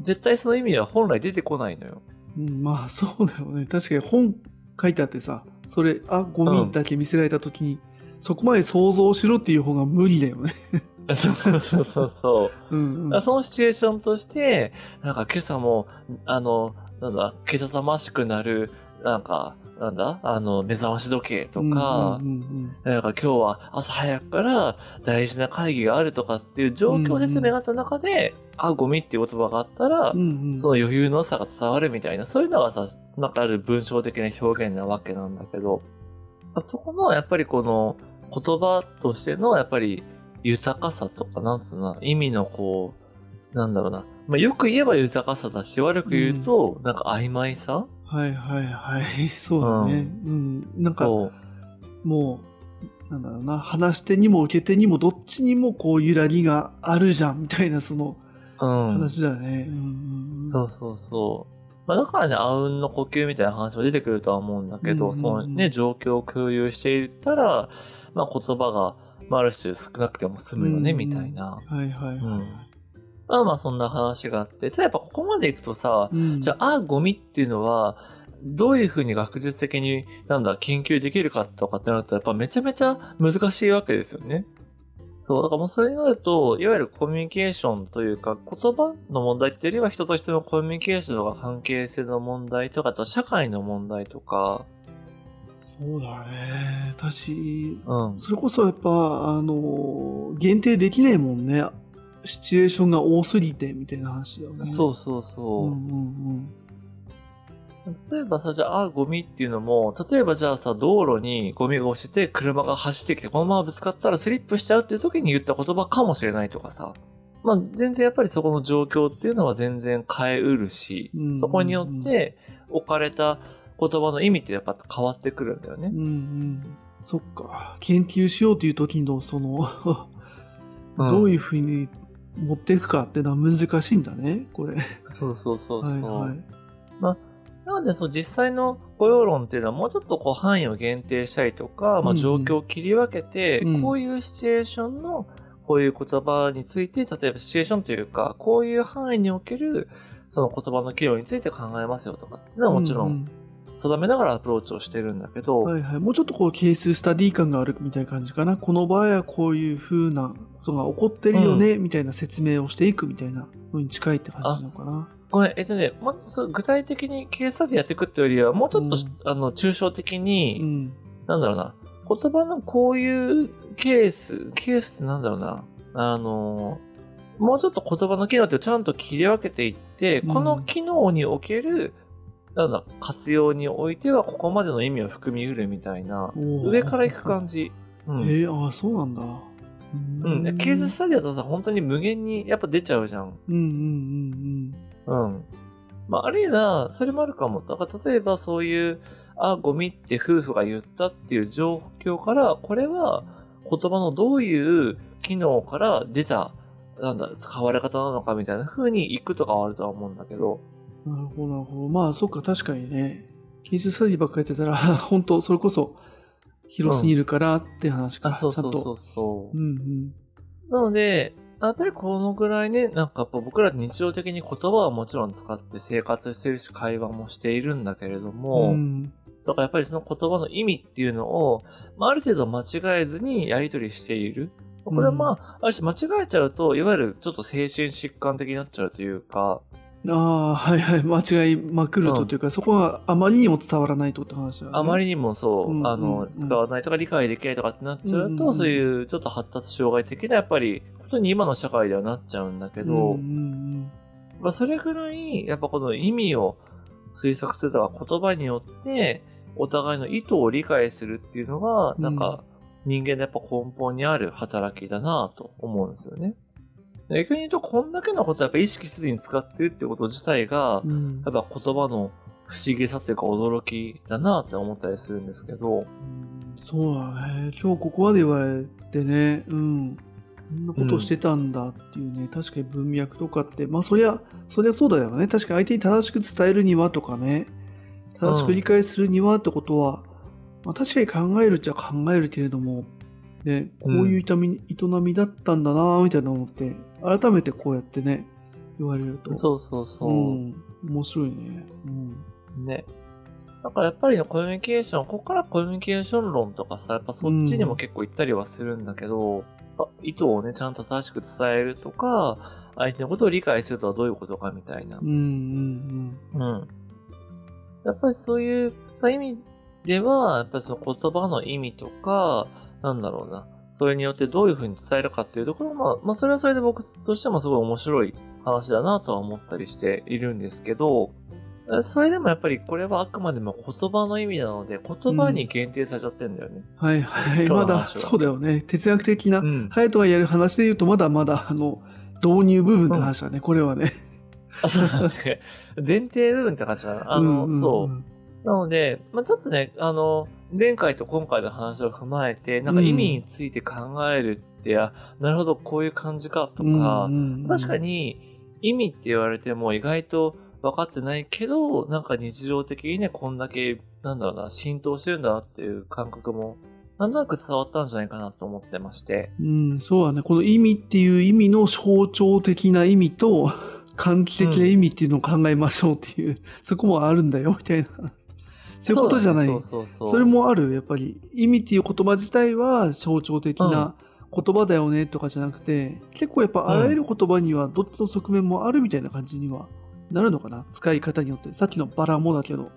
絶対その意味は本来出てこないのよ。うん、うんまあそうだよね。確かに本書いてあってさ、それ、あ、ゴミだけ見せられた時に、そこまで想像しろっていう方が無理だよね。そうそうそうそう。うんうん。そのシチュエーションとして、なんか今朝も、あの、なんだ、けたたましくなる、なんか、なんだ、あの、目覚まし時計とか、うんうんなんか今日は朝早くから大事な会議があるとかっていう状況説明があった中で、あ、ゴミっていう言葉があったら、うんうんうんその余裕の差が伝わるみたいな、そういうのがさ、なんかある文章的な表現なわけなんだけど、そこのやっぱりこの言葉としてのやっぱり豊かさとか、なんつうの、意味のこう、なんだろうな。まあ、よく言えば豊かさだし、悪く言うと、なんか曖昧さ？はいはいはい。そうだね。うん。なんか、そう。もう、なんだろうな、話し手にも受け手にもどっちにもこう揺らぎがあるじゃんみたいなそのうん。話だね。うんうんうんそうそうそう。まあだからね、あうんの呼吸みたいな話も出てくるとは思うんだけど、うんうんうんそのね、状況を共有していったら、まあ言葉が、まあある種少なくても済むよね、うんみたいな。はいはいはい。まあまあそんな話があって、ただやっぱここまで行くとさ、うんじゃあ、あ、ゴミっていうのは、どういうふうに学術的に、なんだ、研究できるかとかってなると、やっぱめちゃめちゃ難しいわけですよね。そう、だからもうそれになると、いわゆるコミュニケーションというか、言葉の問題っていうよりは人と人のコミュニケーションとか関係性の問題とか、あと社会の問題とか、そうだね。私、うん。それこそやっぱ、あの、限定できないもんね。シチュエーションが多すぎてみたいな話だよね。そうそうそう。うんうん例えばさ、じゃあ、あ、ゴミっていうのも、例えばじゃあさ、道路にゴミが落ちて、車が走ってきて、このままぶつかったらスリップしちゃうっていう時に言った言葉かもしれないとかさ。まあ、全然やっぱりそこの状況っていうのは全然変えうるし、うんうんうんそこによって置かれた言葉の意味ってやっぱ変わってくるんだよねうん。う。んうん。そっか。研究しようという時の、その、うんどういうふうに持っていくかっていうのは難しいんだね、これ。そうそうそうそう。はいはい。なので、そう、実際の雇用論っていうのはもうちょっとこう範囲を限定したりとか、まあ状況を切り分けて、うんこういうシチュエーションのこういう言葉について、例えばシチュエーションというか、こういう範囲におけるその言葉の機能について考えますよとかっていうのはもちろうんん定めながらアプローチをしてるんだけど、はいはい。もうちょっとこうケーススタディ感があるみたいな感じかな。この場合はこういう風なことが起こってるよね、みたいな説明をしていくみたいなのに近いって感じなのかな。ごめん、えっとね、ま、そう具体的にケーススタディやっていくっていうよりは、もうちょっとし、あの、抽象的に、うん。なんだろうな、言葉のこういうケース、ケースってなんだろうな、あの、もうちょっと言葉の機能ってちゃんと切り分けていって、うんこの機能における、なんだ、活用においてはここまでの意味を含みうるみたいな、上から行く感じ。うん。えー、ああ、そうなんだ。ううん、ケーススタディだとさ、本当に無限にやっぱ出ちゃうじゃん。うんうんうん。まあ、あるいは、それもあるかも。だから、例えばそういう、あ、ゴミって夫婦が言ったっていう状況から、これは言葉のどういう機能から出た、なんだ、使われ方なのかみたいな風に行くとかはあるとは思うんだけど、うん。なるほど、なるほど。まあ、そっか、確かにね。ケーススタディばっかりやってたら、本当それこそ広すぎるからって話か。あ、そうそう。そうそう。うんうん。なので、やっぱりこのぐらいね、なんかやっぱ僕ら日常的に言葉はもちろん使って生活してるし会話もしているんだけれども、うんだからやっぱりその言葉の意味っていうのを、まあ、ある程度間違えずにやり取りしている。これはまあ、ある種間違えちゃうと、いわゆるちょっと精神疾患的になっちゃうというか、ああ、はいはい。間違いまくるとというか、そこはあまりにも伝わらないとって話だ、ね。あまりにもそう、うんあの、うん使わないとか理解できないとかってなっちゃうと、うんうんそういうちょっと発達障害的な、やっぱり、ことに今の社会ではなっちゃうんだけど、うんうんまあ、それぐらい、やっぱこの意味を推測するとか言葉によって、お互いの意図を理解するっていうのが、うんなんか、人間のやっぱ根本にある働きだなと思うんですよね。逆に言うと、こんだけのことをやっぱ意識せずに使ってるってこと自体がう、んやっぱ言葉の不思議さというか驚きだなって思ったりするんですけど、うんそうだね。今日ここまで言われてね、うん。こんなことしてたんだっていうね、確かに文脈とかって、まあそりゃ、そりゃそうだよね。確かに相手に正しく伝えるにはとかね、正しく理解するにはってことは、まあ確かに考えるっちゃ考えるけれども、ね、こういう営み,、営みだったんだなみたいなのって、改めてこうやってね、言われると。そうそうそう。うん。面白いね。うん。ね。だからやっぱりのコミュニケーション、ここからコミュニケーション論とかさ、やっぱそっちにも結構行ったりはするんだけど、あ意図をね、ちゃんと正しく伝えるとか、相手のことを理解するとはどういうことかみたいなう。んうんうん。やっぱりそういった意味では、やっぱりその言葉の意味とか、なんだろうな。それによってどういうふうに伝えるかっていうところは、まあ、まあ、それはそれで僕としてもすごい面白い話だなとは思ったりしているんですけど、えそれでもやっぱりこれはあくまでも言葉の意味なので、言葉に限定されちゃってんだよね。うん。はいはい。まだ、そうだよね。哲学的な、ん。ハヤトがやる話で言うと、まだまだ、あの、導入部分って話だね、これはね。あ、そうだね。前提部分って感じだな。あの、んんんそう。なので、まあ、ちょっとね、あの、前回と今回の話を踏まえて、なんか意味について考えるって、あ、なるほど、こういう感じかとか、うんうんうん確かに意味って言われても意外と分かってないけど、なんか日常的にね、こんだけ、なんだろうな、浸透してるんだなっていう感覚も、なんとなく伝わったんじゃないかなと思ってまして。うん、そうだね。この意味っていう意味の象徴的な意味と、換気的な意味っていうのを考えましょうっていう、そこもあるんだよ、みたいな。そういうことじゃない。それもある、やっぱり。意味っていう言葉自体は象徴的な言葉だよねとかじゃなくて、結構やっぱあらゆる言葉にはどっちの側面もあるみたいな感じにはなるのかな？使い方によって。さっきのバラもだけど。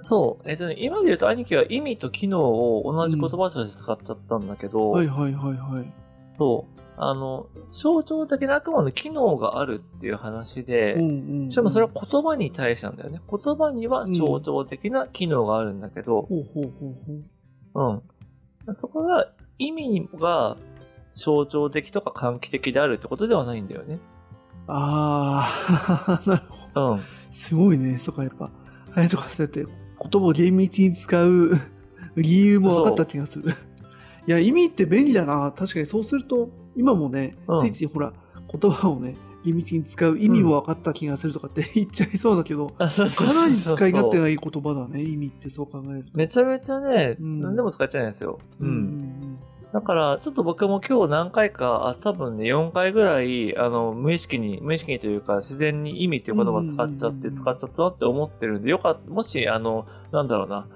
そう。えっとね、今で言うと兄貴は意味と機能を同じ言葉として使っちゃったんだけど、はいはいはいはい。そう。あの、象徴的なあくまで機能があるっていう話で、しかもそれは言葉に対してなんだよね。言葉には象徴的な機能があるんだけど、ほうん。そこが意味が象徴的とか喚起的であるってことではないんだよね。ああ、なるほど。うん。すごいね。そっか、やっぱ、あれとかそうやって言葉を厳密に使う理由も分かった気がする。いや、意味って便利だな。確かにそうすると、今もね、うんついついほら、言葉をね、厳密に使う意味も分かった気がするとかって言っちゃいそうだけど、かなり使い勝手がいい言葉だね、意味ってそう考えると。めちゃめちゃね、うん何でも使っちゃうんですよ。う。うんんだから、ちょっと僕も今日何回か、あ、多分ね、4回ぐらい、あの、無意識に、無意識にというか、自然に意味っていう言葉を使っちゃって、うん使っちゃったなって思ってるんで、よかった、もし、あの、なんだろうな、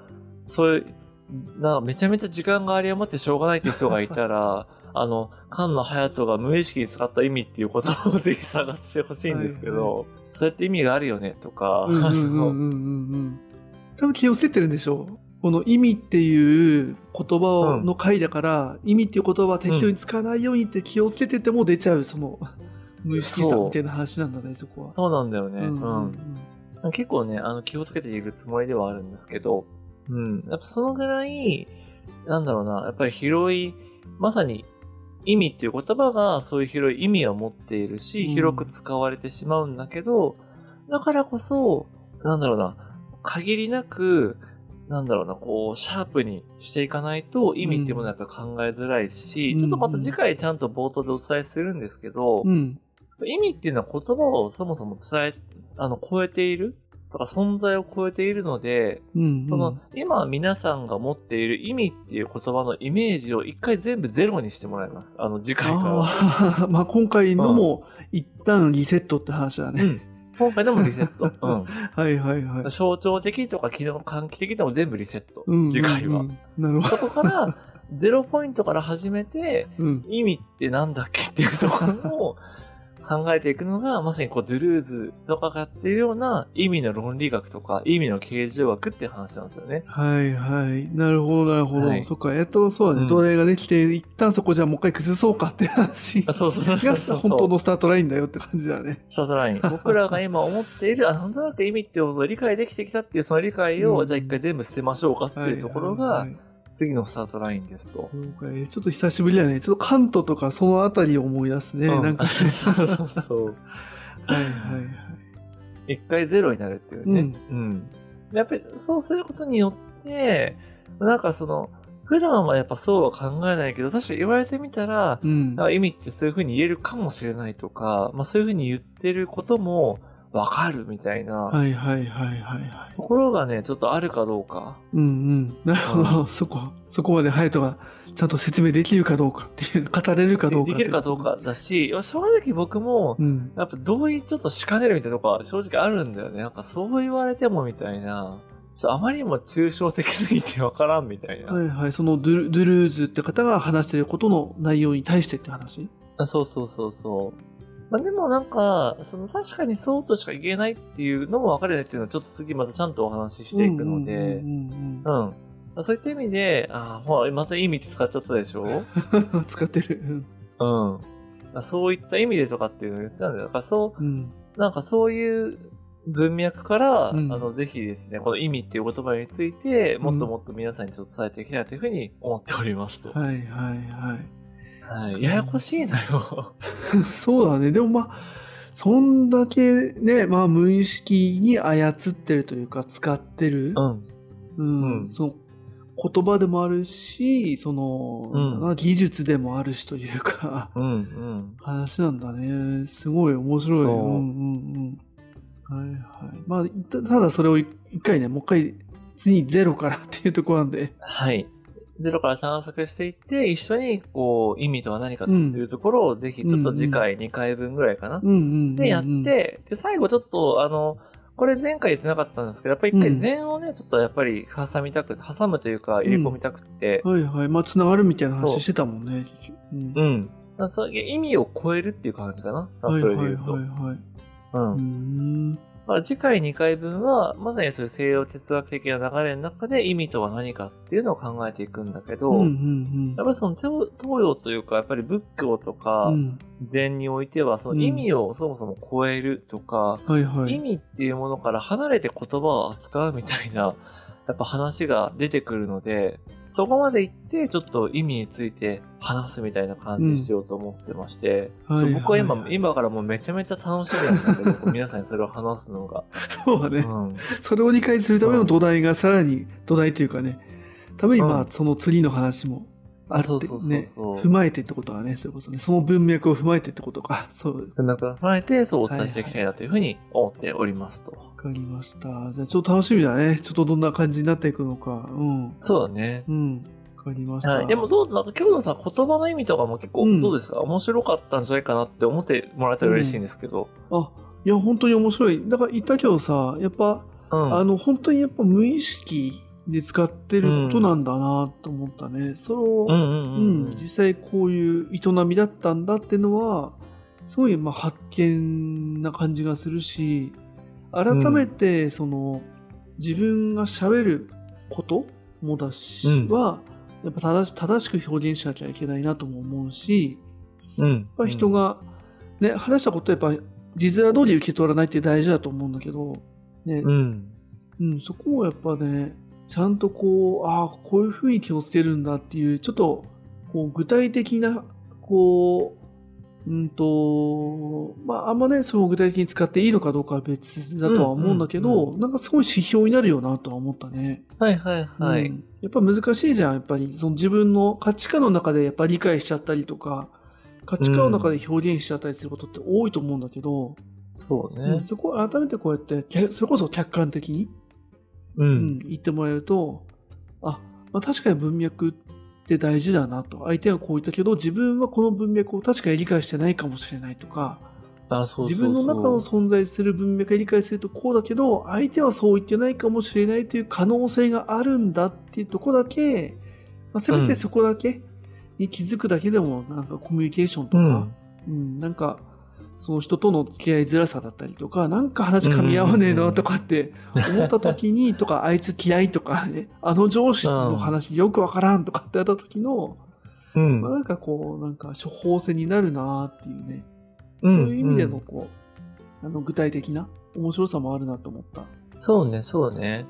そういう、なめちゃめちゃ時間があり余ってしょうがないっていう人がいたら、あの、菅野隼人が無意識に使った意味っていう言葉をぜひ探してほしいんですけど、はいそうやって意味があるよね、とか、うん。うんあうんうん。多分気をつけてるんでしょう。この意味っていう言葉の回だから、意味っていう言葉は適当に使わないようにって気をつけてても出ちゃう、その無意識さみたいな話なんだね、そこは。そうなんだよね。うんうんうん結構ね、あの、気をつけているつもりではあるんですけど、うん。やっぱそのぐらい、なんだろうな、やっぱり広い、まさに意味っていう言葉がそういう広い意味を持っているし、うん。広く使われてしまうんだけど、だからこそ、なんだろうな、限りなく、なんだろうな、こう、シャープにしていかないと意味っていうものはやっぱ考えづらいし、うん。ちょっとまた次回ちゃんと冒頭でお伝えするんですけど、うん。意味っていうのは言葉をそもそも伝え、あの、超えているとか存在を超えているので、うん。うん。その、今皆さんが持っている意味っていう言葉のイメージを一回全部ゼロにしてもらいます。あの、次回からは。あ あ、まあ今回のも一旦リセットって話だね。うん。今回でもリセット。はいはいはいうん。。象徴的とか機能喚起的でも全部リセット。うん次回は。うんうんなるほそこから、ゼロポイントから始めて、ど。うん。意味ってなんだっけっていうところを考えていくのが、まさにこう、ドゥルーズとかがやっているような意味の論理学とか、意味の形状学っていう話なんですよね。はいはい。なるほどなるほど。はいそっか、えっと、そうだね。うん土台ができて、一旦そこじゃあもう一回崩そうかって話あそうそうそうがそう本当のスタートラインだよって感じだね。スタートライン。僕らが今思っている、あ、なんとなく意味ってことを理解できてきたっていうその理解を、うんじゃあ一回全部捨てましょうかっていうところがはいはいはい、次のスタートラインですと。ちょっと久しぶりだね。ちょっとカントとかそのあたりを思い出すね。うなんかね。そうそうそう。はいはいはい。一回ゼロになるっていうね。うん。やっぱりそうすることによって、なんかその、普段はやっぱそうは考えないけど、確かに言われてみたら、うん。意味ってそういう風に言えるかもしれないとか、まあそういう風に言ってることもわかるみたいな、はいはいはいはいはい。ところがね、ちょっとあるかどうか。うんうん。なるほど。そこ、そこまでハヤトがちゃんと説明できるかどうかっていう、語れるかどうか。できるかどうか。だし、正直僕も、うん。やっぱ同意ちょっとしかねるみたいなとこは正直あるんだよね。なんかそう言われてもみたいな。あまりにも抽象的すぎてわからんみたいな。はいはい。そのドゥルドゥルーズって方が話してることの内容に対してって話？あそうそうそうそう。まあ、でもなんか、その確かにそうとしか言えないっていうのも分かれないっていうのはちょっと次またちゃんとお話ししていくので、うんうんうんうん。そういった意味で、ああ、ほら、また意味って使っちゃったでしょ？う ん使ってる。うんうん。そういった意味でとかっていうのを言っちゃうんだよ。だからそう、うん。なんかそういう文脈から、うんあの、ぜひですね、この意味っていう言葉について、もっともっと皆さんにちょっと伝えていきたいなというふうに思っておりますと。はいはいはい。はい。ややこしいのよ。そうだね。でもまあ、そんだけね、まあ無意識に操ってるというか、使ってる。うん。うん。うんその言葉でもあるし、その、うんまあ技術でもあるしというか、うん。うん。話なんだね。すごい面白い。そううんうんはいはい。まあ、たただそれを一回ね、もう一回、次ゼロからっていうところなんで。はい。ゼロから探索していって、一緒に、こう、意味とは何かというところを、ぜひ、ちょっと次回2回分ぐらいかな。うんうんうんうん。で、やって、で、最後ちょっと、あの、これ前回言ってなかったんですけど、やっぱり一回うん禅をね、ちょっとやっぱり挟みたく、挟むというか入れ込みたくって、はいはい。まあ、つながるみたいな話してたもんね。うん。うん。だからそう意味を超えるっていう感じかな。はい。はいはいはい。うんうー。ん。まあ、次回2回分は、まさにそういう西洋哲学的な流れの中で意味とは何かっていうのを考えていくんだけど、うんうんやっぱりその東東洋というか、やっぱり仏教とかうん。うん。禅においては、その意味をそもそも超えるとか、はいはい。意味っていうものから離れて言葉を扱うみたいな、やっぱ話が出てくるので、そこまで行って、ちょっと意味について話すみたいな感じにしようと思ってまして、うん僕は今、はいはい今からもうめちゃめちゃ楽しみなんだけど、皆さんにそれを話すのが。そうだね。うん。それを理解するための土台がさらに、土台というかね、ためにまあ、うんその次の話もあってそうそうそうね、踏まえてってことはね、それこそね、その文脈を踏まえてってことか。そう。踏まえて、そうお伝えしていきたいなというふうに思っておりますと。わかりました。じゃあちょっと楽しみだね。ちょっとどんな感じになっていくのか。うん。そうだね。うん。わかりました。はい。でもどう、なんか今日のさ、言葉の意味とかも結構、うんどうですか？面白かったんじゃないかなって思ってもらえたら嬉しいんですけど。あ、いや、本当に面白い。だから言ったけどさ、やっぱ、うん。あの、本当にやっぱ無意識で使ってることなんだなと思ったね。うんうんううんん。実際こういう営みだったんだっていうのは、すごいまあ発見な感じがするし、改めてその、自分が喋ることもだし、うんは、やっぱ正し正しく表現しなきゃいけないなとも思うし、うん。やっぱ人が、ね、話したことやっぱ字面通り受け取らないって大事だと思うんだけど、ね、うん。うん、そこをやっぱね、ちゃんとこう、ああ、こういうふうに気をつけるんだっていう、ちょっと、こう、具体的な、こう、うんと、まあ、あんまね、その具体的に使っていいのかどうかは別だとは思うんだけど、うんうんなんかすごい指標になるよなとは思ったね。はいはいはい。うんやっぱ難しいじゃん、やっぱり。その自分の価値観の中でやっぱ理解しちゃったりとか、価値観の中で表現しちゃったりすることって多いと思うんだけど、そうねうん。そこを改めてこうやって、けそれこそ客観的に、う。うんん、言ってもらえると、あ、まあ、確かに文脈って大事だなと。相手はこう言ったけど、自分はこの文脈を確かに理解してないかもしれないとか、あ、そうそうそう。自分の中の存在する文脈を理解するとこうだけど、相手はそう言ってないかもしれないという可能性があるんだっていうところだけ、まあ、せめてそこだけに気づくだけでも、なんかコミュニケーションとか、うん。うん、なんか、その人との付き合いづらさだったりとか、なんか話噛み合わねえなとかって思った時に、とか、あいつ嫌いとかね、あの上司の話よくわからんとかってやった時の、うんまあ、なんかこう、なんか処方箋になるなっていうね、うそうんいう意味でのこう、あの具体的な面白さもあるなと思った。そうね、そうね。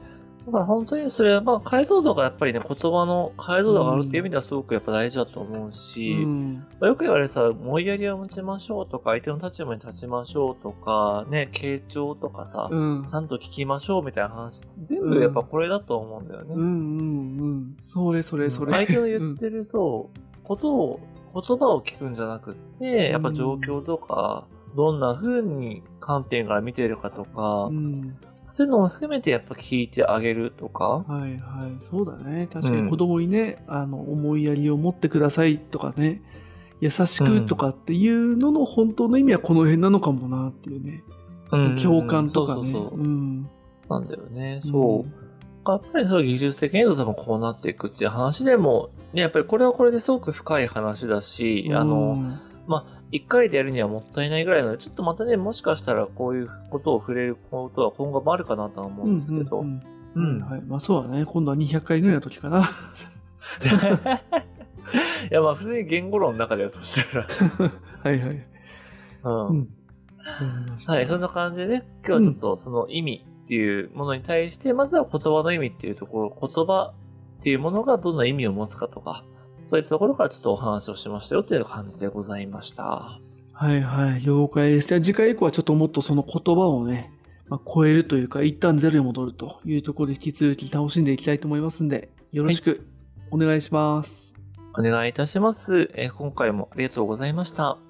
だから本当にそれは、まあ、解像度がやっぱりね、言葉の解像度があるっていう意味ではすごくやっぱ大事だと思うし、うん。まあよく言われるさ、思いやりを持ちましょうとか、相手の立場に立ちましょうとか、ね、傾聴とかさ、うんち。ゃんと聞きましょうみたいな話、全部やっぱこれだと思うんだよね。うんうんうん。それそれそれ。相手の言ってる、そう、ことを、言葉を聞くんじゃなくって、やっぱ状況とか、どんな風に観点から見てるかとか、うん。そういうのも含めてやっぱ聞いてあげるとか、はいはい。そうだね。確かに子供にね、あの、思いやりを持ってくださいとかね、優しくとかっていうのの本当の意味はこの辺なのかもなっていうね。その共感とかね。そうそうそう。ん。なんだよね。そう。やっぱりそう技術的に言うと多分こうなっていくっていう話でも、ね、やっぱりこれはこれですごく深い話だし、あの、まあ、一回でやるにはもったいないぐらいなので、ちょっとまたね、もしかしたらこういうことを触れることは今後もあるかなとは思うんですけど。ううんんうんはい。まあそうだね。今度は200回ぐらいの時かな。いや、まあ普通に言語論の中ではそしたら。はいはい。うん。うん。はい、そんな感じでね、今日はちょっとその意味っていうものに対して、まずは言葉の意味っていうところ、言葉っていうものがどんな意味を持つかとか、そういったところからちょっとお話をしましたよっていう感じでございました。はいはい。了解です。じゃあ次回以降はちょっともっとその言葉をね、まあ、超えるというか、一旦ゼロに戻るというところで引き続き楽しんでいきたいと思いますんで、よろしくお願いします。お願いいたします。えー今回もありがとうございました。